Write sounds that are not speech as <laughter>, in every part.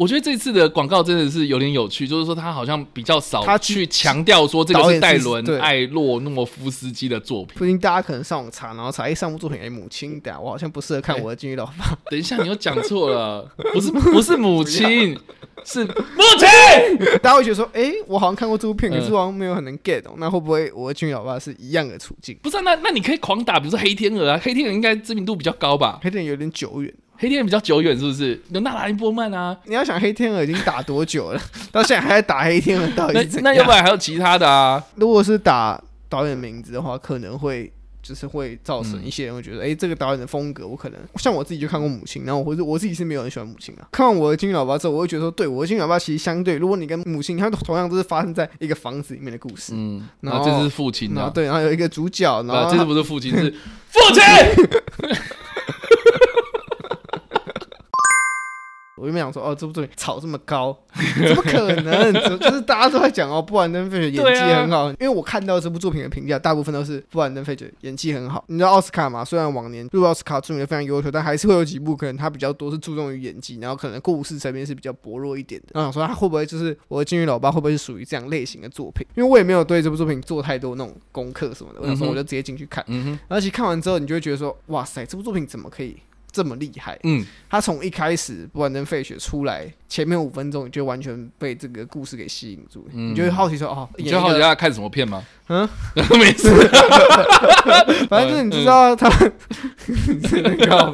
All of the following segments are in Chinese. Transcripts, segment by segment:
我觉得这次的广告真的是有点有趣，就是说他好像比较少他去强调说这个是戴伦艾洛诺夫斯基的作品。不信大家可能上网查，然后查一上部作品，哎，母亲的，我好像不适合看我的金鱼老爸。<laughs> 等一下，你又讲错了，不是不是母亲，是母亲。大家会觉得说，哎，我好像看过这部片，可是好像没有很能 get 懂。那会不会我的金鱼老爸是一样的处境？不是、啊，那那你可以狂打，比如说黑天鹅啊，黑天鹅应该知名度比较高吧？黑天鹅有点久远。黑天鹅比较久远，是不是？有纳兰波曼啊？你要想黑天鹅已经打多久了，<laughs> 到现在还在打黑天鹅，到底？那要不然还有其他的啊？如果是打导演名字的话，可能会就是会造成一些人会觉得，哎、嗯欸，这个导演的风格，我可能像我自己就看过《母亲》，然后我我自己是没有很喜欢《母亲》啊。看完我的《金鱼老爸》之后，我会觉得说，对，我的《金鱼老爸》其实相对，如果你跟《母亲》，它同样都是发生在一个房子里面的故事。嗯，然后这是父亲啊，对，然后有一个主角，然后这是不是父亲？是 <laughs> 父亲。<laughs> 我就没想说哦，这部作品炒这么高，怎么可能？就是大家都在讲哦，布兰登·费雪演技很好。啊、因为我看到这部作品的评价，大部分都是布兰登·费雪演技很好。你知道奥斯卡嘛？虽然往年入奥斯卡著名的非常优秀，但还是会有几部可能他比较多是注重于演技，然后可能故事层面是比较薄弱一点的。然后想说他会不会就是我的金鱼老爸会不会是属于这样类型的作品？因为我也没有对这部作品做太多那种功课什么的。我想说我就直接进去看，嗯哼。而且看完之后，你就会觉得说，哇塞，这部作品怎么可以？这么厉害，嗯，他从一开始不管跟费雪出来，前面五分钟你就完全被这个故事给吸引住，嗯、你就会好奇说，哦，你就好奇他看什么片吗？<laughs> 嗯，<laughs> 没事，<laughs> 反正就是你知道他，真的搞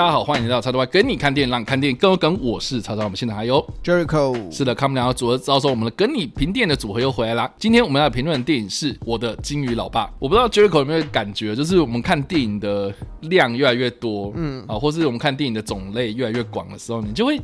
大家好，欢迎来到叉叉 Y 跟你看电影，让你看电影更有梗。我是叉叉，我们现在还有 Jericho。是的，看我们两个组合，招收我们的跟你评电影的组合又回来啦。今天我们要评论的电影是我的金鱼老爸。我不知道 Jericho 有没有感觉，就是我们看电影的量越来越多，嗯啊，或是我们看电影的种类越来越广的时候，你就会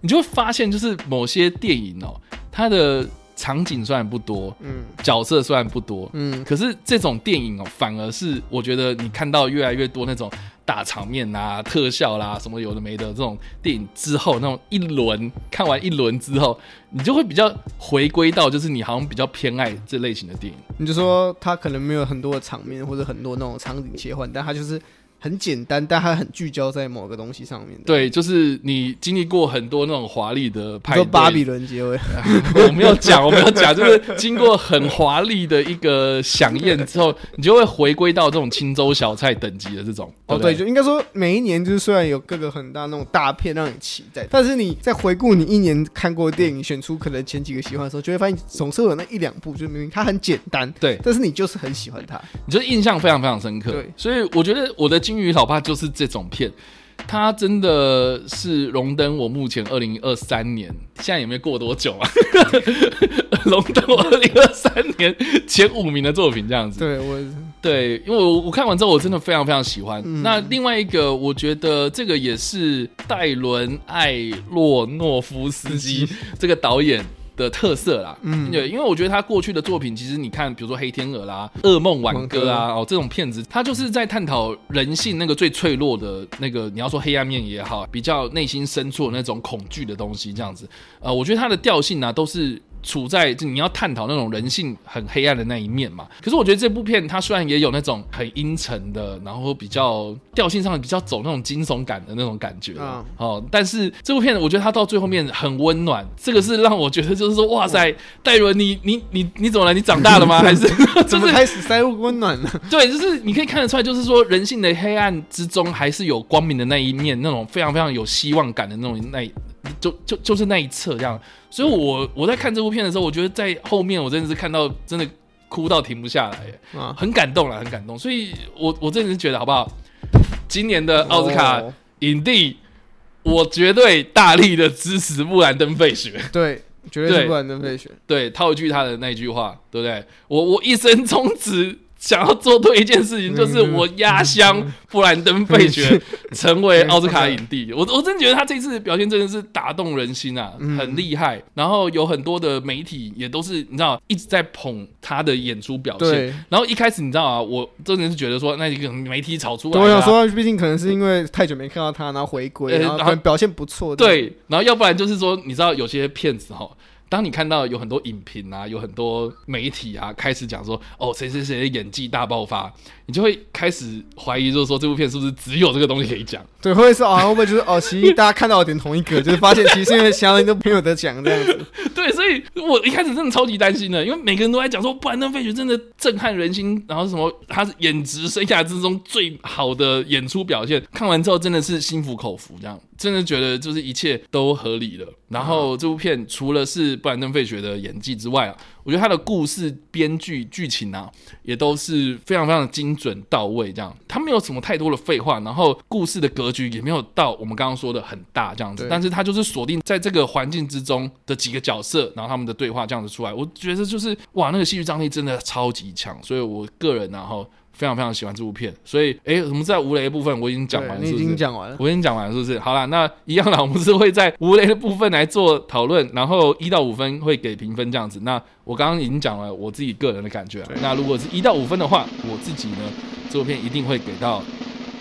你就会发现，就是某些电影哦，它的场景虽然不多，嗯，角色虽然不多，嗯，可是这种电影哦，反而是我觉得你看到越来越多那种。大场面啊，特效啦，什么有的没的，这种电影之后，那种一轮看完一轮之后，你就会比较回归到，就是你好像比较偏爱这类型的电影。你就说他可能没有很多的场面，或者很多那种场景切换，但他就是。很简单，但它很聚焦在某个东西上面。对，就是你经历过很多那种华丽的派对，巴比伦结尾。<laughs> 我没有讲，我没有讲，就是经过很华丽的一个响宴之后，你就会回归到这种青州小菜等级的这种。哦，对，就应该说每一年就是虽然有各个很大那种大片让你期待，但是你在回顾你一年看过的电影，选出可能前几个喜欢的时候，就会发现总是有那一两部，就明明它很简单，对，但是你就是很喜欢它，你就印象非常非常深刻。对，所以我觉得我的。金鱼老爸就是这种片，他真的是荣登我目前二零二三年，现在也没有过多久啊？<laughs> 荣登我二零二三年前五名的作品这样子。对，我对，因为我我看完之后我真的非常非常喜欢。嗯、那另外一个，我觉得这个也是戴伦艾洛诺夫斯基这个导演的特色啦，嗯，对，因为我觉得他过去的作品，其实你看，比如说《黑天鹅》啦，《噩梦挽歌》啊，哦，这种片子，他就是在探讨人性那个最脆弱的那个，你要说黑暗面也好，比较内心深处的那种恐惧的东西，这样子，呃，我觉得他的调性呢，都是。处在就你要探讨那种人性很黑暗的那一面嘛，可是我觉得这部片它虽然也有那种很阴沉的，然后比较调性上比较走那种惊悚感的那种感觉，嗯，哦，但是这部片我觉得它到最后面很温暖，这个是让我觉得就是说哇塞，戴伦你你你你怎么了？你长大了吗？<laughs> 还是 <laughs> 就是开始塞入温暖了？<laughs> 对，就是你可以看得出来，就是说人性的黑暗之中还是有光明的那一面，那种非常非常有希望感的那种那。就就就是那一侧这样，所以我我在看这部片的时候，我觉得在后面我真的是看到真的哭到停不下来，嗯，很感动了，很感动。所以我我真的是觉得好不好？今年的奥斯卡影帝，我绝对大力的支持布兰登·费雪。<laughs> 对，绝对是布兰登·费雪。对，套一句他的那句话，对不对？我我一生中只想要做对一件事情，<laughs> 就是我压箱布兰登·费雪成为奥斯卡影帝。我我真觉得他这次表现真的是打动人心啊，很厉害。然后有很多的媒体也都是你知道一直在捧他的演出表现。然后一开始你知道啊，我真的是觉得说那一个媒体炒出来，我想说，毕竟可能是因为太久没看到他，然后回归，然后表现不错。对，然后要不然就是说，你知道有些骗子哈。当你看到有很多影评啊，有很多媒体啊，开始讲说哦，谁谁谁的演技大爆发，你就会开始怀疑，就是说这部片是不是只有这个东西可以讲？<laughs> 对，会不会是啊？会不会就是哦，其实大家看到有点同一个，就是发现其实因为其他人都没有得讲这样子。对，所以我一开始真的超级担心的，因为每个人都在讲说，布兰登·费雪真的震撼人心，然后什么他是演职生涯之中最好的演出表现，看完之后真的是心服口服，这样真的觉得就是一切都合理了。然后这部片除了是布兰登·费雪的演技之外啊，我觉得他的故事编剧剧情啊，也都是非常非常的精准到位。这样，他没有什么太多的废话，然后故事的格局也没有到我们刚刚说的很大这样子。但是他就是锁定在这个环境之中的几个角色，然后他们的对话这样子出来，我觉得就是哇，那个戏剧张力真的超级强。所以我个人然后。非常非常喜欢这部片，所以哎，我们在吴雷的部分我已经讲完了，是不是？你已经讲完了，我已经讲完了，是不是？好了，那一样啦，我们是会在吴雷的部分来做讨论，然后一到五分会给评分这样子。那我刚刚已经讲了我自己个人的感觉，那如果是一到五分的话，我自己呢，这部片一定会给到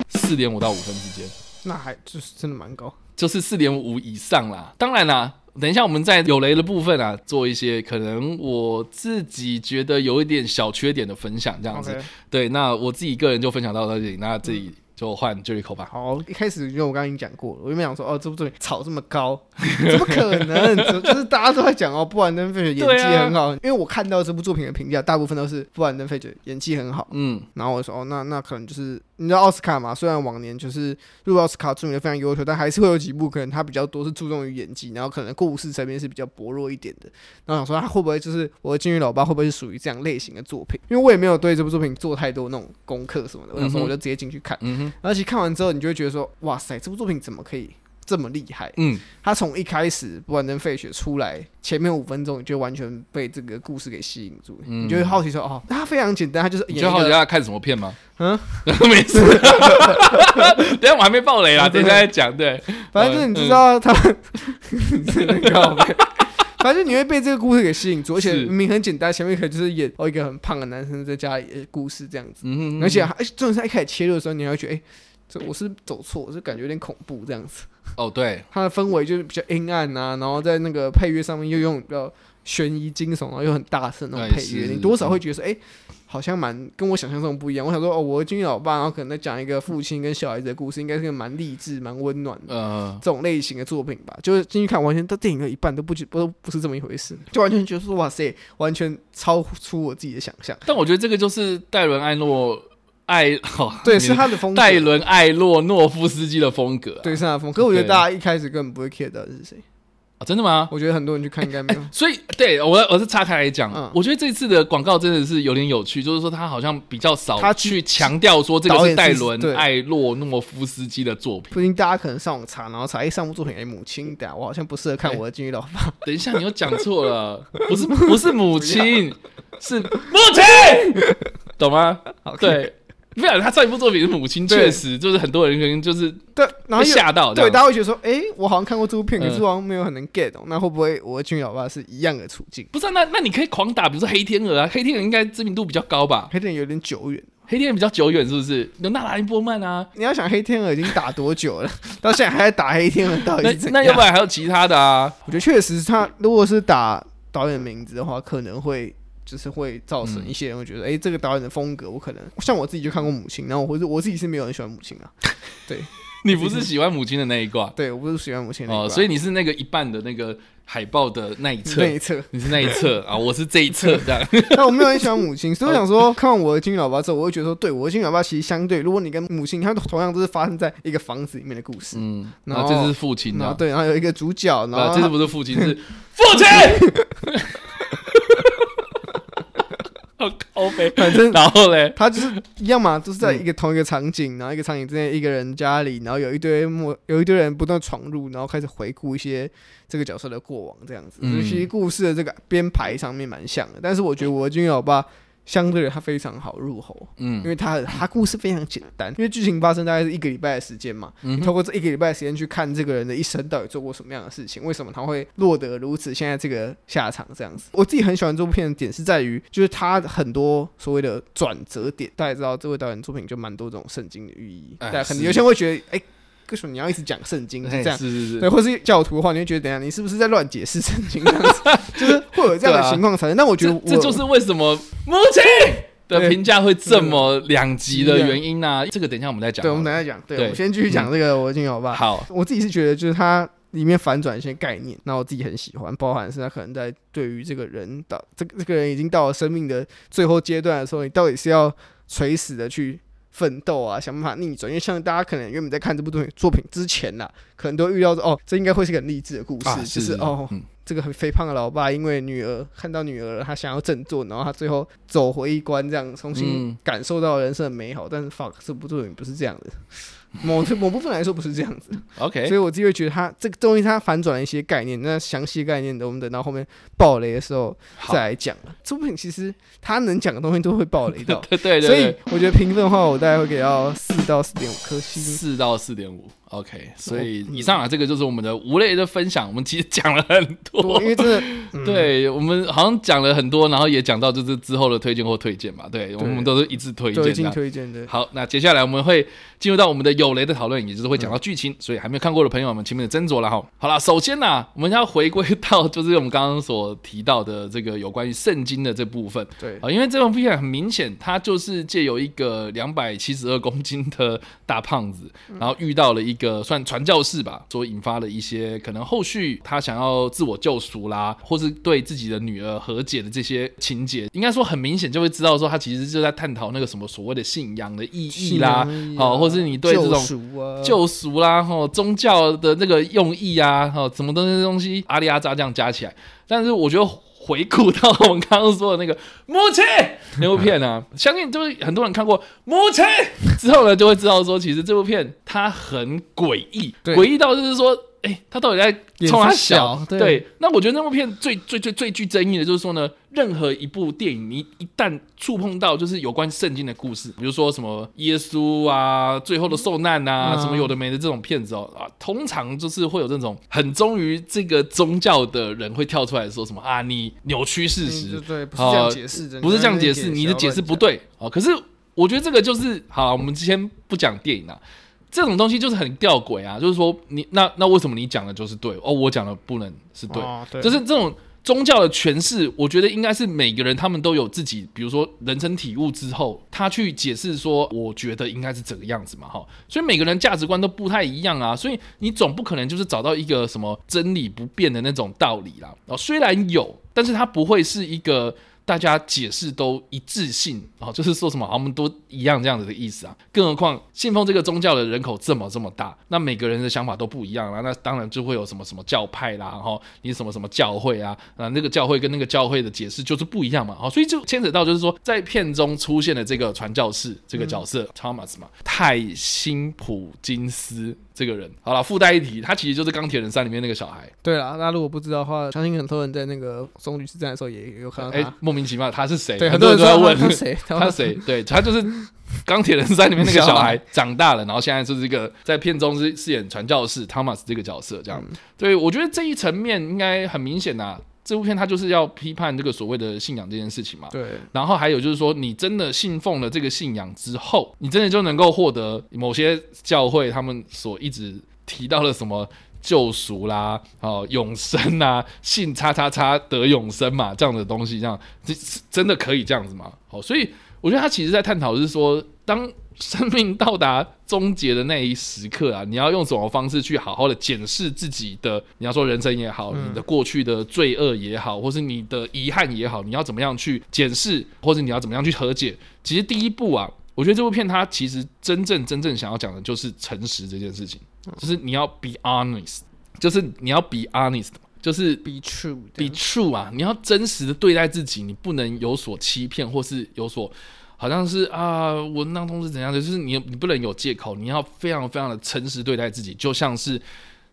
四点五到五分之间。那还就是真的蛮高，就是四点五以上啦。当然啦。等一下，我们在有雷的部分啊，做一些可能我自己觉得有一点小缺点的分享，这样子。对，那我自己个人就分享到这里，那这里。就换 Jericho 吧。好，一开始因为我刚刚已经讲过了，我原本想说，哦，这部作品炒这么高，<laughs> 怎么可能？就是大家都在讲哦，布兰登·费雪演技很好。啊、因为我看到这部作品的评价，大部分都是布兰登·费雪演技很好。嗯，然后我说，哦，那那可能就是你知道奥斯卡嘛？虽然往年就是入奥斯卡著名的非常优秀，但还是会有几部可能他比较多是注重于演技，然后可能故事层面是比较薄弱一点的。然后想说，他会不会就是我的金鱼老爸会不会是属于这样类型的作品？因为我也没有对这部作品做太多那种功课什么的。我想说，我就直接进去看。而且看完之后，你就会觉得说，哇塞，这部作品怎么可以这么厉害？嗯，他从一开始不管跟·费雪出来前面五分钟，你就完全被这个故事给吸引住，嗯、你就会好奇说，哦，他非常简单，他就是演。你就好奇他看什么片吗？<laughs> 嗯，<laughs> 没事。<laughs> 等下我还没爆雷啦，等下再讲。对，反正就是你知道他，反正你会被这个故事给吸引住，而且明明很简单，前面可能就是演哦一个很胖的男生在家里的故事这样子，嗯哼嗯哼，而且而且重点是一开始切入的时候，你还会觉得，哎、欸，这我是走错，我是感觉有点恐怖这样子。哦，对，<laughs> 它的氛围就是比较阴暗啊，然后在那个配乐上面又用比较悬疑惊悚，然后又很大声那种配乐，你多少会觉得说，哎、欸。好像蛮跟我想象中不一样。我想说，哦，我的金鱼老爸，然后可能在讲一个父亲跟小孩子的故事，应该是个蛮励志、蛮温暖的、呃、这种类型的作品吧。就是进去看，完全到电影的一半都不觉不都不是这么一回事，就完全觉得说，哇塞，完全超出我自己的想象。但我觉得这个就是戴伦艾诺艾，哦、对，是他的风格。戴伦艾洛诺夫斯基的风格、啊，对，是他的风格。可是我觉得大家一开始根本不会 care 到是谁。啊，真的吗？我觉得很多人去看应该没有。欸欸、所以，对我我是岔开来讲，嗯、我觉得这次的广告真的是有点有趣，就是说他好像比较少他去强调说这个是戴伦艾洛诺夫斯基的作品。不仅大家可能上网查，然后查一上部作品，哎，母亲的，我好像不适合看我的金鱼老爸。欸、<laughs> 等一下，你又讲错了，<laughs> 不是不是母亲，<laughs> 是母亲，懂吗？好对。不然他上一部作品是母亲，确实就是很多人可能就是对，然后吓到，对，大家会觉得说，哎、欸，我好像看过这部片，可是我好像没有很能 get 懂，那会不会我的金鱼老爸是一样的处境？不是、啊，那那你可以狂打，比如说黑天鹅啊，黑天鹅应该知名度比较高吧？黑天鹅有点久远，黑天鹅比较久远，是不是？有纳兰波曼啊，你要想黑天鹅已经打多久了，<laughs> 到现在还在打黑天鹅，到底是怎？那要不然还有其他的啊？我觉得确实，他如果是打导演名字的话，可能会。就是会造成一些人会觉得，哎、嗯欸，这个导演的风格，我可能像我自己就看过母亲，然后我是我自己是没有很喜欢母亲啊。对，<laughs> 你不是喜欢母亲的那一挂？对，我不是喜欢母亲。哦，所以你是那个一半的那个海报的那一侧，那一侧，你是那一侧啊，我是这一侧这样。但我没有很喜欢母亲，<laughs> 所以我想说，看完我的金鱼老爸之后，我会觉得说，对，我的金鱼老爸其实相对，如果你跟母亲，它同样都是发生在一个房子里面的故事。嗯，然后这是父亲的，对，然后有一个主角，然后这是不是父亲，<laughs> 是父亲。OK，<laughs> 反正然后嘞，他就是一样嘛，就是在一个同一个场景，然后一个场景之内一个人家里，然后有一堆陌有一堆人不断闯入，然后开始回顾一些这个角色的过往，这样子。嗯，其实故事的这个编排上面蛮像的，但是我觉得我的金鱼老爸相对的它非常好入喉，嗯，因为它它故事非常简单，因为剧情发生大概是一个礼拜的时间嘛，嗯，透过这一个礼拜的时间去看这个人的一生到底做过什么样的事情，为什么他会落得如此现在这个下场这样子。我自己很喜欢这部片的点是在于，就是他很多所谓的转折点，大家知道这位导演作品就蛮多这种圣经的寓意，大家可能有些人会觉得，哎。为什么你要一直讲圣经？是这样，是是是，对，或是教徒的话，你会觉得，等下你是不是在乱解释圣经？这样子，就是会有这样的情况产生。那、我觉得我，这就是为什么母亲的评价会这么两极的原因呢、啊？这个等一下我们再讲。对，我们等一下讲。对，对我先继续讲这个，我听好吧。好，我自己是觉得，就是它里面反转一些概念，那我自己很喜欢，包含是他可能在对于这个人到这个这个人已经到了生命的最后阶段的时候，你到底是要垂死的去。奋斗啊，想办法逆转，因为像大家可能原本在看这部作品作品之前呐，可能都预料着哦，这应该会是个很励志的故事，就是哦，嗯、这个很肥胖的老爸因为女儿看到女儿了，他想要振作，然后他最后走回一关，这样重新感受到人生的美好。嗯、但是 fuck 这部作品不是这样的。某某部分来说不是这样子，OK，所以我自己会觉得它这个东西它反转了一些概念，那详细概念的我们等到后面爆雷的时候再来讲。这部片其实它能讲的东西都会爆雷到，<laughs> 对对对，所以我觉得评分的话，我大概会给到四到四点五颗星，四到四点五。OK，所以以上啊，这个就是我们的无雷的分享。我们其实讲了很多，因为真的，对我们好像讲了很多，然后也讲到就是之后的推荐或推荐嘛。对，我们都是一致推荐，一致推荐的。好，那接下来我们会进入到我们的有雷的讨论，也就是会讲到剧情。所以还没有看过的朋友们，前面的斟酌了哈。好了，首先呢，我们要回归到就是我们刚刚所提到的这个有关于圣经的这部分。对啊，因为这部片很明显，它就是借由一个两百七十二公斤的大胖子，然后遇到了一个。一个算传教士吧，所引发的一些可能后续他想要自我救赎啦，或是对自己的女儿和解的这些情节，应该说很明显就会知道说他其实就在探讨那个什么所谓的信仰的意义啦，好、啊，或是你对这种救赎啦，哈，宗教的那个用意啊，哈，什么东西东西阿里阿扎这样加起来，但是我觉得。回顾到我们刚刚说的那个母亲那部片啊，<laughs> 相信就是很多人看过母亲之后呢，就会知道说，其实这部片它很诡异，诡异到就是说。哎、欸，他到底在冲他小？小对，对，那我觉得那部片最最最最具争议的就是说呢，任何一部电影，你一旦触碰到就是有关圣经的故事，比如说什么耶稣啊，最后的受难啊，嗯、什么有的没的这种片子哦啊，通常就是会有这种很忠于这个宗教的人会跳出来说什么啊，你扭曲事实，对，不是这样解释的，不是这样解释，你的解释不对啊。可是我觉得这个就是好，我们先不讲电影啊。这种东西就是很吊诡啊，就是说你那那为什么你讲的就是对哦，我讲的不能是对，哦、对，就是这种宗教的诠释，我觉得应该是每个人他们都有自己，比如说人生体悟之后，他去解释说，我觉得应该是这个样子嘛，哈，所以每个人价值观都不太一样啊，所以你总不可能就是找到一个什么真理不变的那种道理啦，哦，虽然有，但是它不会是一个。大家解释都一致性啊，就是说什么我们都一样这样子的意思啊。更何况信奉这个宗教的人口这么这么大，那每个人的想法都不一样啊。那当然就会有什么什么教派啦，然后你什么什么教会啊，啊那个教会跟那个教会的解释就是不一样嘛。好，所以就牵扯到就是说，在片中出现的这个传教士这个角色、嗯、Thomas 嘛，泰辛普金斯。这个人好了，附带一提，他其实就是《钢铁人三》里面那个小孩。对了，那如果不知道的话，相信很多人在那个棕榈之战的时候也有看到他。哎，莫名其妙，他是谁？对，很多人都在问他谁？<laughs> 他谁？对，他就是《钢铁人三》里面那个 <laughs> 小孩，长大了，然后现在就是一个在片中是饰演传教士 Thomas 这个角色，这样。嗯、对，我觉得这一层面应该很明显呐、啊。这部片它就是要批判这个所谓的信仰这件事情嘛。对。然后还有就是说，你真的信奉了这个信仰之后，你真的就能够获得某些教会他们所一直提到的什么救赎啦、哦永生啊、信叉叉叉得永生嘛这样的东西，这样这真的可以这样子吗？好，所以我觉得他其实在探讨的是说，当。生命到达终结的那一时刻啊，你要用什么方式去好好的检视自己的？你要说人生也好，你的过去的罪恶也好，或是你的遗憾也好，你要怎么样去检视，或者你要怎么样去和解？其实第一步啊，我觉得这部片它其实真正真正想要讲的就是诚实这件事情，就是你要 be honest，就是你要 be honest，就是 be true，be true 啊，你要真实的对待自己，你不能有所欺骗或是有所。好像是啊，我当中是怎样的？就是你，你不能有借口，你要非常非常的诚实对待自己，就像是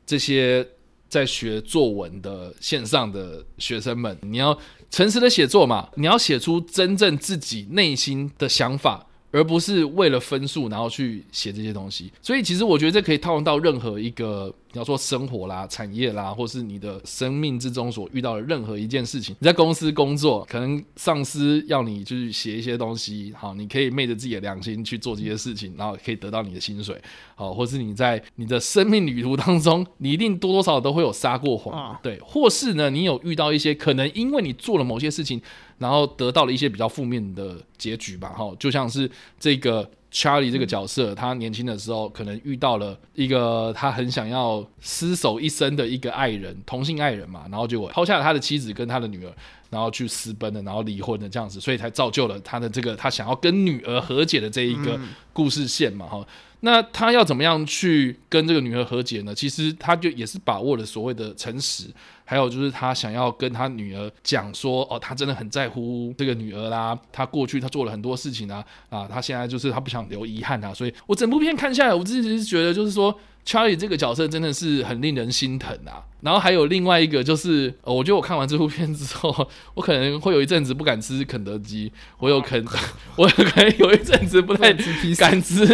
这些在学作文的线上的学生们，你要诚实的写作嘛，你要写出真正自己内心的想法。而不是为了分数，然后去写这些东西。所以，其实我觉得这可以套用到任何一个。你要说生活啦、产业啦，或是你的生命之中所遇到的任何一件事情，你在公司工作，可能上司要你就是写一些东西，好，你可以昧着自己的良心去做这些事情，然后可以得到你的薪水，好，或是你在你的生命旅途当中，你一定多多少少都会有撒过谎，对，或是呢，你有遇到一些可能因为你做了某些事情，然后得到了一些比较负面的结局吧，哈，就像是这个。Charlie 这个角色，嗯、他年轻的时候可能遇到了一个他很想要厮守一生的一个爱人，同性爱人嘛，然后结果抛下了他的妻子跟他的女儿，然后去私奔了，然后离婚了这样子，所以才造就了他的这个他想要跟女儿和解的这一个故事线嘛，哈、嗯。那他要怎么样去跟这个女儿和解呢？其实他就也是把握了所谓的诚实。还有就是他想要跟他女儿讲说，哦，他真的很在乎这个女儿啦。他过去他做了很多事情啊，啊，他现在就是他不想留遗憾啊。所以我整部片看下来，我自己是觉得就是说。Charlie 这个角色真的是很令人心疼啊！然后还有另外一个就是，呃，我觉得我看完这部片之后，我可能会有一阵子不敢吃肯德基，我有可能，<laughs> 我可能有一阵子不太 <laughs> 敢吃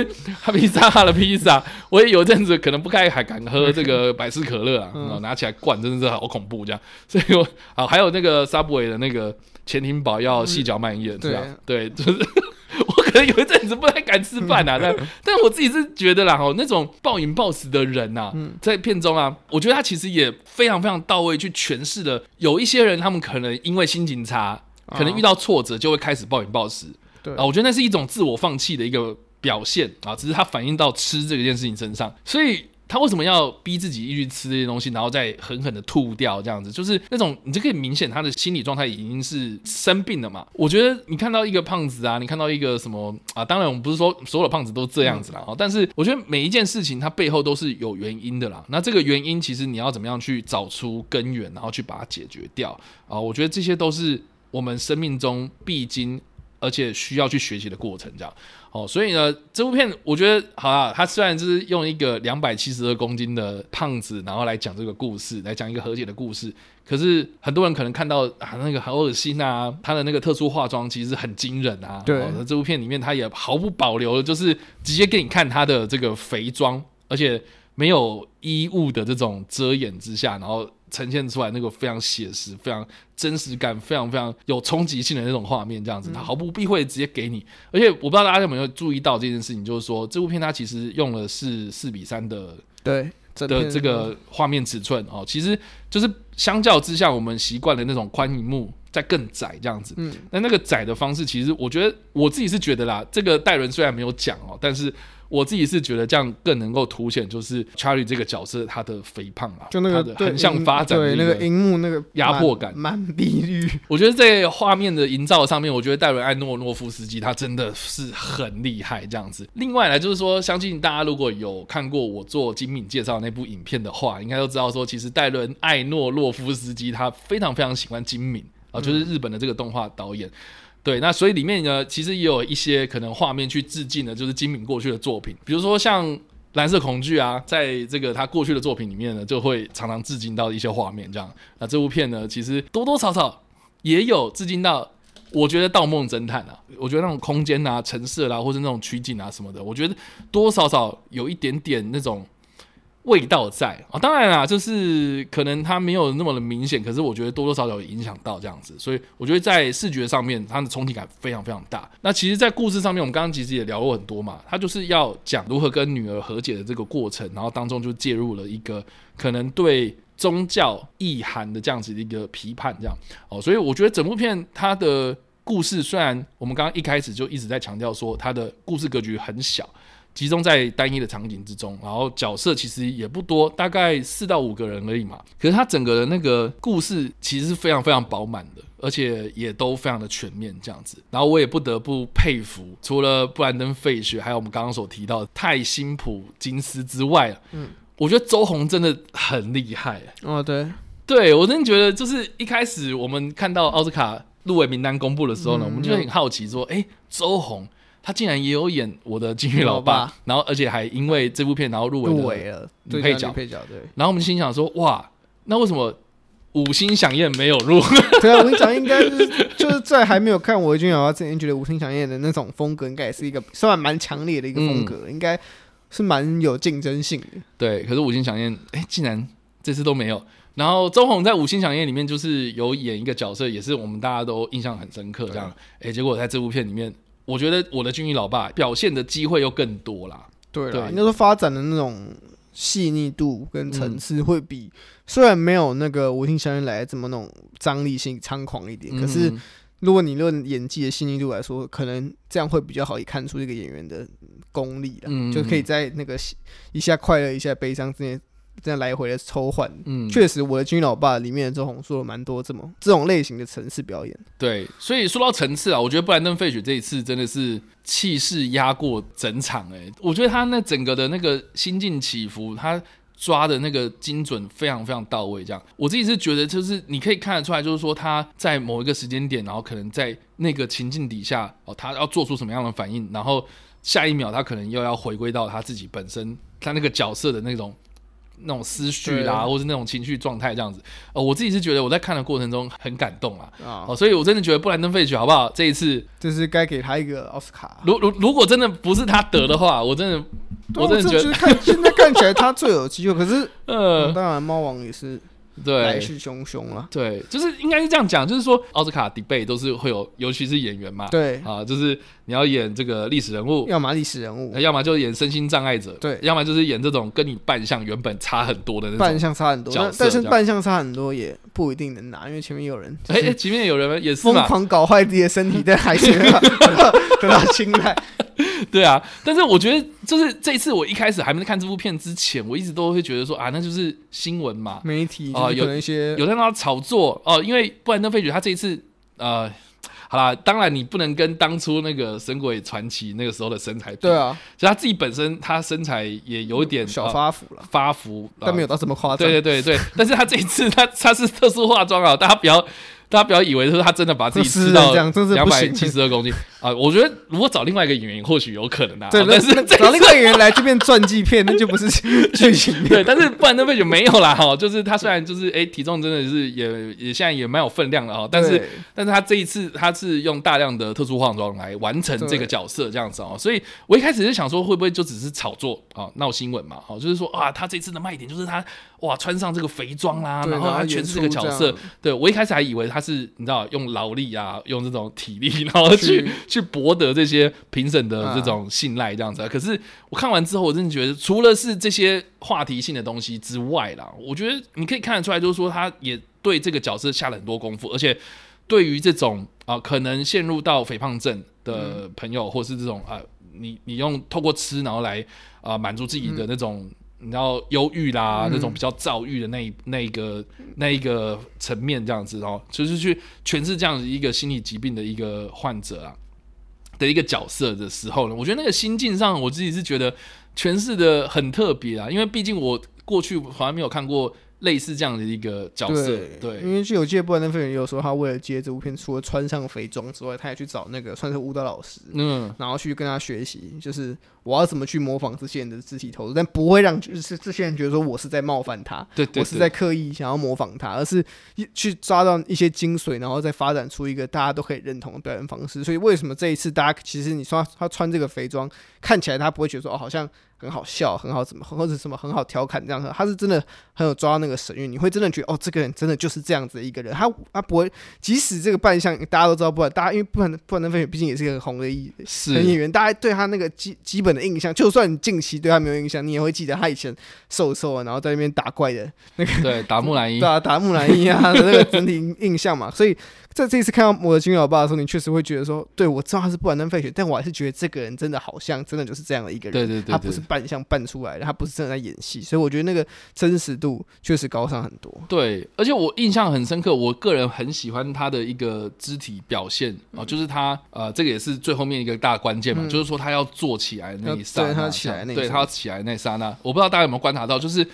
哈 <laughs> 披萨哈的披萨，我也有一阵子可能不太还敢喝这个百事可乐啊，嗯、拿起来灌真的是好恐怖这样。所以我啊，还有那个 Subway 的那个潜艇堡要细嚼慢咽，这样对，就是。可能有一阵子不太敢吃饭啊，但 <laughs> 但我自己是觉得啦，哦，那种暴饮暴食的人呐、啊，在片中啊，我觉得他其实也非常非常到位去诠释了，有一些人他们可能因为心情差，可能遇到挫折就会开始暴饮暴食，对啊，我觉得那是一种自我放弃的一个表现啊，只是他反映到吃这件事情身上，所以。他为什么要逼自己一直吃这些东西，然后再狠狠的吐掉这样子？就是那种你就可以明显他的心理状态已经是生病了嘛。我觉得你看到一个胖子啊，你看到一个什么啊？当然我们不是说所有的胖子都这样子啦，嗯、但是我觉得每一件事情它背后都是有原因的啦。那这个原因其实你要怎么样去找出根源，然后去把它解决掉啊？我觉得这些都是我们生命中必经而且需要去学习的过程，这样。哦，所以呢，这部片我觉得好啊。他虽然就是用一个两百七十二公斤的胖子，然后来讲这个故事，来讲一个和解的故事。可是很多人可能看到啊，那个好恶心啊，他的那个特殊化妆其实很惊人啊。对，哦，这部片里面他也毫不保留的，就是直接给你看他的这个肥妆，而且没有衣物的这种遮掩之下，然后。呈现出来那个非常写实、非常真实感、非常非常有冲击性的那种画面，这样子，他毫不避讳直接给你。而且我不知道大家有没有注意到这件事情，就是说这部片它其实用的是四比三的对的这个画面尺寸哦，其实就是相较之下我们习惯的那种宽银幕再更窄这样子。嗯，那那个窄的方式，其实我觉得我自己是觉得啦，这个戴伦虽然没有讲哦，但是。我自己是觉得这样更能够凸显，就是 Charlie 这个角色他的肥胖啊，就那个横向发展的对那个荧幕那个压迫感，满比率。<laughs> 我觉得在画面的营造上面，我觉得戴伦艾诺诺夫斯基他真的是很厉害这样子。另外呢就是说，相信大家如果有看过我做精品介绍那部影片的话，应该都知道说，其实戴伦艾诺诺夫斯基他非常非常喜欢精敏啊，就是日本的这个动画导演。对，那所以里面呢，其实也有一些可能画面去致敬的，就是精敏过去的作品，比如说像《蓝色恐惧》啊，在这个他过去的作品里面呢，就会常常致敬到一些画面这样。那这部片呢，其实多多少少也有致敬到，我觉得《盗梦侦探》啊，我觉得那种空间啊、陈设啦，或者那种取景啊什么的，我觉得多多少少有一点点那种。味道在啊，当然啦，就是可能它没有那么的明显，可是我觉得多多少少有影响到这样子，所以我觉得在视觉上面，它的冲击感非常非常大。那其实，在故事上面，我们刚刚其实也聊过很多嘛，它就是要讲如何跟女儿和解的这个过程，然后当中就介入了一个可能对宗教意涵的这样子的一个批判，这样哦，所以我觉得整部片它的故事，虽然我们刚刚一开始就一直在强调说它的故事格局很小。集中在单一的场景之中，然后角色其实也不多，大概四到五个人而已嘛。可是他整个的那个故事其实是非常非常饱满的，而且也都非常的全面这样子。然后我也不得不佩服，除了布兰登·费雪，还有我们刚刚所提到的泰辛普金斯之外，嗯，我觉得周红真的很厉害。哦，对，对我真的觉得，就是一开始我们看到奥斯卡入围名单公布的时候呢，嗯、我们就很好奇说，哎，周鸿。他竟然也有演我的金鱼老爸，然后而且还因为这部片然后入围了女配角，配角对。然后我们心想说，哇，那为什么五星响宴没有入？<laughs> 对啊，我跟你讲应该是就是在还没有看我的君老爸之前，觉得五星响宴的那种风格应该也是一个算蛮强烈的一个风格，嗯、应该是蛮有竞争性的。对，可是五星响宴哎，竟然这次都没有。然后周红在《五星响宴》里面就是有演一个角色，也是我们大家都印象很深刻。这样，哎，结果在这部片里面，我觉得我的军医老爸表现的机会又更多啦。对了，应该说发展的那种细腻度跟层次会比、嗯、虽然没有那个《五星响宴》来的这么那种张力性猖狂一点，嗯、可是如果你论演技的细腻度来说，可能这样会比较好，以看出这个演员的功力了，嗯、就可以在那个一下快乐一下悲伤之间。这样来回的抽换，嗯，确实，我的军老爸里面的周红说了蛮多这么这种类型的层次表演。对，所以说到层次啊，我觉得布兰登·费雪这一次真的是气势压过整场，哎，我觉得他那整个的那个心境起伏，他抓的那个精准非常非常到位。这样，我自己是觉得，就是你可以看得出来，就是说他在某一个时间点，然后可能在那个情境底下，哦，他要做出什么样的反应，然后下一秒他可能又要回归到他自己本身，他那个角色的那种。那种思绪啦，或是那种情绪状态这样子，呃，我自己是觉得我在看的过程中很感动啊，哦，哦，所以我真的觉得布兰登·费雪好不好？这一次就是该给他一个奥斯卡。如如如果真的不是他得的话，我真的，我真的觉得看现在看起来他最有机会。可是，<laughs> 呃，当然猫王也是。对，来势汹汹了。对，就是应该是这样讲，就是说奥斯卡 debate 都是会有，尤其是演员嘛。对。啊，就是你要演这个历史人物，要么历史人物，要么就是演身心障碍者，对，要么就是演这种跟你扮相原本差很多的那种。扮相差很多，但是扮相差很多也不一定能拿，因为前面有人，哎哎，前面有人也是疯狂搞坏自己的身体，但还是 <laughs> 得到青睐。<laughs> 对啊，但是我觉得就是这一次，我一开始还没看这部片之前，我一直都会觉得说啊，那就是新闻嘛，媒体啊，有一些有在那炒作哦，因为布兰登·费雪他这一次呃，好啦，当然你不能跟当初那个《神鬼传奇》那个时候的身材比，对啊，其实他自己本身他身材也有一点小发福了，发福，但没有到这么夸张，对对对对，但是他这一次他他是特殊化妆啊，大家不要。大家不要以为说他真的把自己吃到两百七十二公斤啊！我觉得如果找另外一个演员，或许有可能啊。对，但是找另外一个演员来这边传记片，那就不是 <laughs> 剧情。对，但是布兰登费雪没有啦哈，就是他虽然就是哎、欸、体重真的是也也现在也蛮有分量的哈，但是但是他这一次他是用大量的特殊化妆来完成这个角色这样子哦，所以我一开始是想说会不会就只是炒作啊闹新闻嘛？好，就是说啊他这次的卖点就是他。哇，穿上这个肥装啦，然后他诠释这个角色，对，我一开始还以为他是你知道用劳力啊，用这种体力，然后去去博得这些评审的这种信赖这样子。可是我看完之后，我真的觉得除了是这些话题性的东西之外啦，我觉得你可以看得出来，就是说他也对这个角色下了很多功夫，而且对于这种啊可能陷入到肥胖症的朋友，或是这种啊你你用透过吃然后来啊满足自己的那种。你知道忧郁啦，那种比较躁郁的那一那一个那一个层面这样子哦，就是去诠释这样子一个心理疾病的一个患者啊的一个角色的时候呢，我觉得那个心境上，我自己是觉得诠释的很特别啊，因为毕竟我过去从来没有看过。类似这样的一个角色，对，对，因为据我记得，布兰登·费雪也有说，他为了接这部片，除了穿上肥装之外，他也去找那个算是舞蹈老师，嗯，然后去跟他学习，就是我要怎么去模仿这些人的肢体投入，但不会让就是这些人觉得说我是在冒犯他，对，我是在刻意想要模仿他，而是去抓到一些精髓，然后再发展出一个大家都可以认同的表演方式。所以为什么这一次大家其实你说，他穿这个肥装，看起来他不会觉得说哦，好像。很好笑，很好怎么，或者什么很好调侃这样的，他是真的很有抓那个神韵，你会真的觉得哦，这个人真的就是这样子的一个人，他他不会，即使这个扮相大家都知道不，大家因为布兰布兰登费雪毕竟也是一个很红的艺人演员，<laughs> 大家对他那个基基本的印象，就算你近期对他没有印象，你也会记得他以前瘦瘦的，然后在那边打怪的那个，对，打木乃伊，<laughs> 对啊，打木乃伊啊的那个整体印象嘛，所以。在这一次看到我的金老爸的时候，你确实会觉得说，对，我知道他是布兰登费雪，但我还是觉得这个人真的好像真的就是这样的一个人，对对对，对，他不是扮相扮出来的，他不是真的在演戏，所以我觉得那个真实度确实高上很多。对，而且我印象很深刻，我个人很喜欢他的一个肢体表现啊、嗯，就是他呃，这个也是最后面一个大关键嘛、嗯，就是说他要坐起来那一刹那，他起来那，对他要起来那刹那，我不知道大家有没有观察到，就是。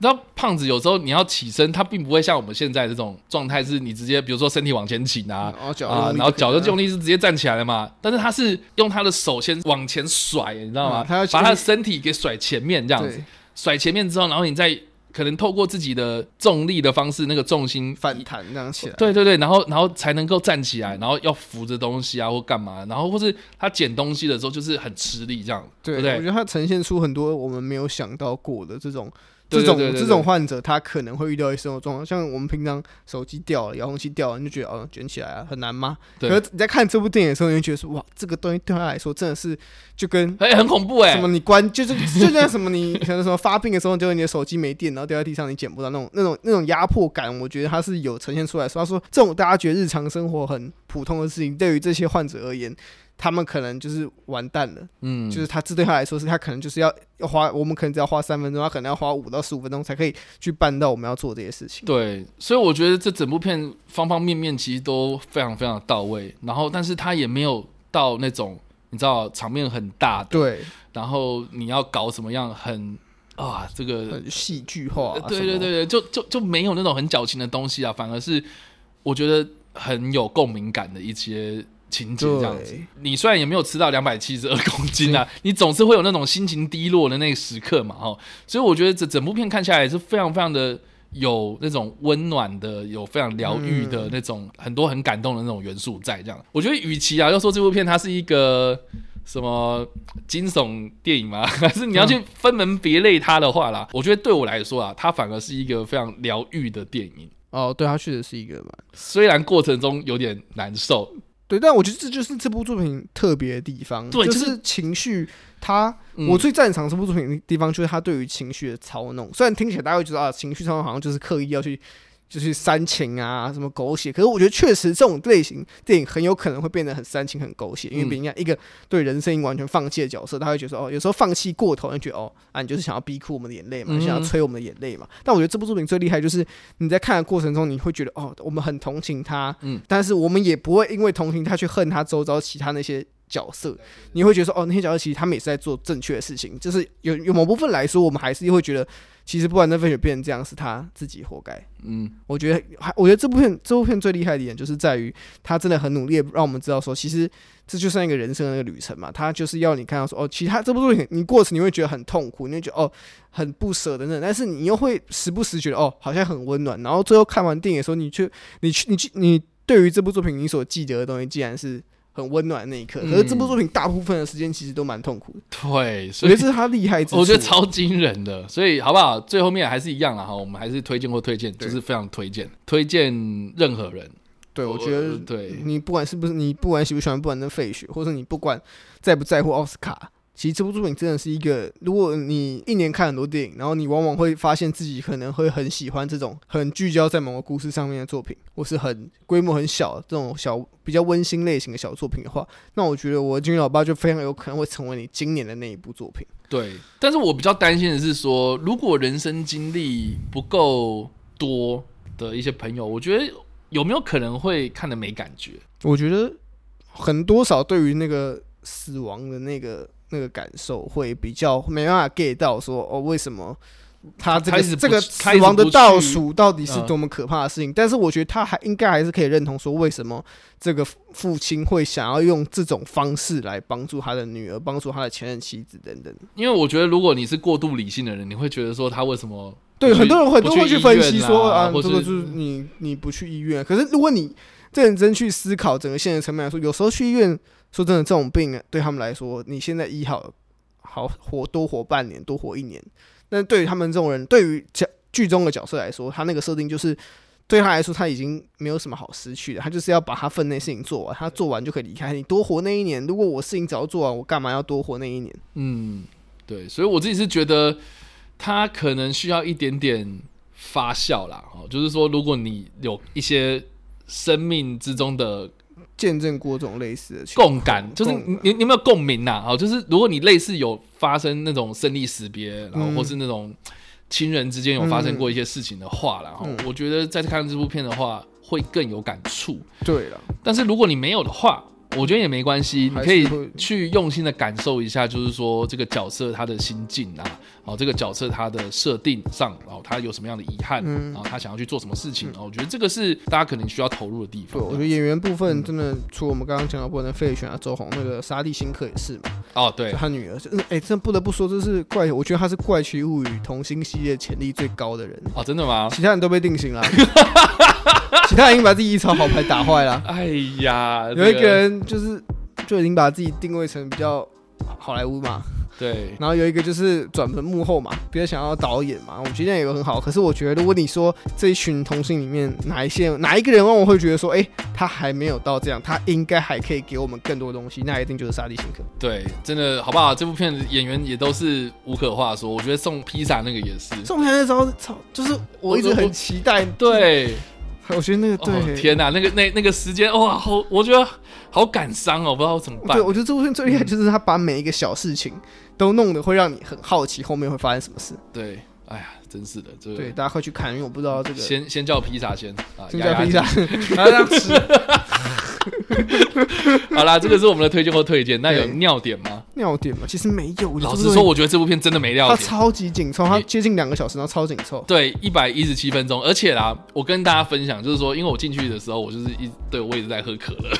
你知道胖子有时候你要起身，他并不会像我们现在这种状态，是你直接比如说身体往前倾啊，啊、嗯，然后脚的用力是直接站起来的嘛。但是他是用他的手先往前甩，你知道吗？他要把他的身体给甩前面这样子，甩前面之后，然后你再可能透过自己的重力的方式，那个重心反弹这样起来。对对对，然后然后才能够站起来，然后要扶着东西啊或干嘛，然后或是他捡东西的时候就是很吃力这样，对不对？我觉得他呈现出很多我们没有想到过的这种。这种这种患者，他可能会遇到一些生活状况，像我们平常手机掉了、遥控器掉了，你就觉得哦，卷起来啊，很难吗？对。可是你在看这部电影的时候，你就觉得说，哇，这个东西对他来说真的是就跟哎、欸，很恐怖哎、欸，什么你关就是就像什么你可能什么发病的时候，就你的手机没电，然后掉在地上，你捡不到那种那种那种压迫感，我觉得他是有呈现出来说。他说这种大家觉得日常生活很普通的事情，对于这些患者而言。他们可能就是完蛋了，嗯，就是他这对他来说是他可能就是要要花，我们可能只要花三分钟，他可能要花五到十五分钟才可以去办到我们要做这些事情。对，所以我觉得这整部片方方面面其实都非常非常到位，然后但是他也没有到那种你知道场面很大的，对，然后你要搞什么样很啊这个很戏剧化，对对对对，就就就没有那种很矫情的东西啊，反而是我觉得很有共鸣感的一些。情节这样子，你虽然也没有吃到两百七十二公斤啊，你总是会有那种心情低落的那个时刻嘛，哦，所以我觉得这整部片看下来是非常非常的有那种温暖的，有非常疗愈的那种很多很感动的那种元素在这样。我觉得与其啊要说这部片它是一个什么惊悚电影嘛，<laughs> 还是你要去分门别类它的话啦，我觉得对我来说啊，它反而是一个非常疗愈的电影。哦，对，它确实是一个嘛，虽然过程中有点难受。对，但我觉得这就是这部作品特别的地方，对，就是情绪。他，我最赞赏这部作品的地方就是他对于情绪的操弄。虽然听起来大家会觉得啊，情绪操弄好像就是刻意要去。就是煽情啊，什么狗血？可是我觉得确实这种类型电影很有可能会变得很煽情、很狗血，因为比如讲一个对人生完全放弃的角色，他会觉得哦，有时候放弃过头，就觉得哦，啊，你就是想要逼哭我们的眼泪嘛，想要催我们的眼泪嘛。但我觉得这部作品最厉害就是你在看的过程中，你会觉得哦，我们很同情他，嗯，但是我们也不会因为同情他去恨他周遭其他那些角色。你会觉得说哦，那些角色其实他们也是在做正确的事情，就是有有某部分来说，我们还是会觉得。其实不管那份血变成这样，是他自己活该。嗯，我觉得还，我觉得这部片这部片最厉害的一点，就是在于他真的很努力，让我们知道说，其实这就算一个人生的那个旅程嘛。他就是要你看到说，哦，其他这部作品你过程你会觉得很痛苦，你会觉得哦很不舍的那，但是你又会时不时觉得哦好像很温暖。然后最后看完电影的时候，你去你去你去你对于这部作品你所记得的东西，既然是。很温暖的那一刻，可是这部作品大部分的时间其实都蛮痛苦的。对，所以是他厉害之处。我觉得超惊人的，所以好不好？最后面还是一样了哈，我们还是推荐或推荐，就是非常推荐，推荐任何人。对，我觉得，对你不管是不是你不管喜不喜欢，不管那费雪，或者你不管在不在乎奥斯卡。其实这部作品真的是一个，如果你一年看很多电影，然后你往往会发现自己可能会很喜欢这种很聚焦在某个故事上面的作品，或是很规模很小这种小比较温馨类型的小作品的话，那我觉得我金鱼老爸就非常有可能会成为你今年的那一部作品。对，但是我比较担心的是说，如果人生经历不够多的一些朋友，我觉得有没有可能会看的没感觉？我觉得很多少对于那个死亡的那个。那个感受会比较没办法 get 到，说哦，为什么他这个这个死亡的倒数到底是多么可怕的事情？但是我觉得他还应该还是可以认同说，为什么这个父亲会想要用这种方式来帮助他的女儿，帮助他的前任妻子等等。因为我觉得，如果你是过度理性的人，你会觉得说他为什么？对，很多人很多会去分析说啊，这个就是你你不去医院。可是如果你认真去思考整个现实层面来说，有时候去医院。说真的，这种病对他们来说，你现在医好，好活多活半年，多活一年。但对于他们这种人，对于角剧中的角色来说，他那个设定就是对他来说，他已经没有什么好失去的。他就是要把他分内事情做完，他做完就可以离开。你多活那一年，如果我事情早做完，我干嘛要多活那一年？嗯，对。所以我自己是觉得他可能需要一点点发酵啦。哦，就是说，如果你有一些生命之中的。见证过这种类似的共感，就是你你有没有共鸣呐？啊，就是如果你类似有发生那种生离死别，然后或是那种亲人之间有发生过一些事情的话，然后我觉得在看这部片的话会更有感触。对了，但是如果你没有的话。我觉得也没关系，你可以去用心的感受一下，就是说这个角色他的心境啊，哦，这个角色他的设定上，然后他有什么样的遗憾，然后他想要去做什么事情，然后我觉得这个是大家可能需要投入的地方。对，我觉得演员部分真的，除了我们刚刚讲到不能费雪啊、周红那个沙地新克也是嘛。哦，对，他女儿，哎、欸，这不得不说，这是怪，我觉得他是怪奇物语童星系列潜力最高的人。哦，真的吗？其他人都被定型了，<laughs> 其他人已经把自己一手好牌打坏了。哎呀，有一个人就是就已经把自己定位成比较好莱坞嘛。对，然后有一个就是转门幕后嘛，比较想要导演嘛，我们今天也有很好。可是我觉得，如果你说这一群同性里面哪一些哪一个人让我会觉得说，哎，他还没有到这样，他应该还可以给我们更多东西，那一定就是沙地辛克。对，真的好不好？这部片的演员也都是无可话说。我觉得送披萨那个也是，送披萨的时候操，就是我一直很期待。对。我觉得那个对、哦，天哪，那个那那个时间哇，好，我觉得好感伤哦，不知道怎么办。对，我觉得这部片最厉害就是他把每一个小事情都弄得会让你很好奇后面会发生什么事。对，哎呀，真是的，这个对，大家快去看，因为我不知道这个。先先叫披萨先啊，先叫披萨，然后这样吃。<laughs> 好啦，这个是我们的推荐或推荐。那有尿点吗？尿点吗？其实没有。老实说，我觉得这部片真的没尿点。它超级紧凑，它接近两个小时，然后超紧凑。对，一百一十七分钟。而且啦，我跟大家分享，就是说，因为我进去的时候，我就是一对我一直在喝可乐。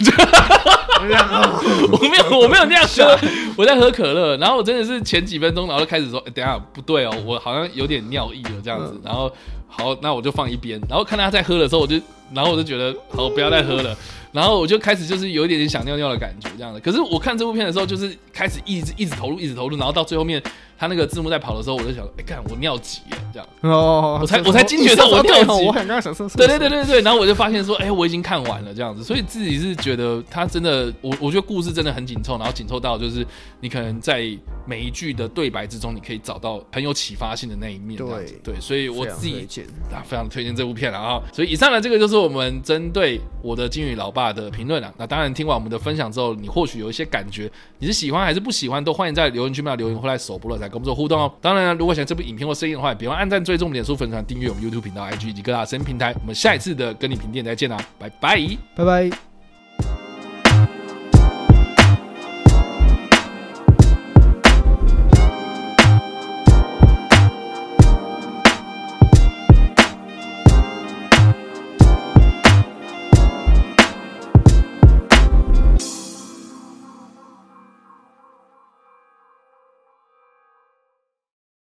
<laughs> 我没有，我没有那样喝，我在喝可乐。然后我真的是前几分钟，然后就开始说，欸，等下不对哦，我好像有点尿意了这样子。然后好，那我就放一边。然后看他在喝的时候，我就，然后我就觉得，好，不要再喝了。然后我就开始就是有一点点想尿尿的感觉，这样的。可是我看这部片的时候，就是开始一直一直投入，一直投入，然后到最后面，他那个字幕在跑的时候，我就想，哎，看我尿急了，这样。哦。我才我才惊觉到我尿急。我很。对对对对对。然后我就发现说，哎，我已经看完了这样子，所以自己是觉得他真的，我我觉得故事真的很紧凑，然后紧凑到就是你可能在每一句的对白之中，你可以找到很有启发性的那一面。对对，所以我自己啊非常推荐这部片了啊。所以以上的这个就是我们针对我的金鱼老爸的评论了。那当然，听完我们的分享之后，你或许有一些感觉，你是喜欢还是不喜欢，都欢迎在留言区面留言或来首播了再跟我们做互动哦。当然，如果喜欢这部影片或声音的话，别忘按赞、追踪我们脸书粉团、订阅我们 YouTube 频道、IG 以及各大声音平台。我们下一次的跟你评电再见啦，拜拜，拜拜。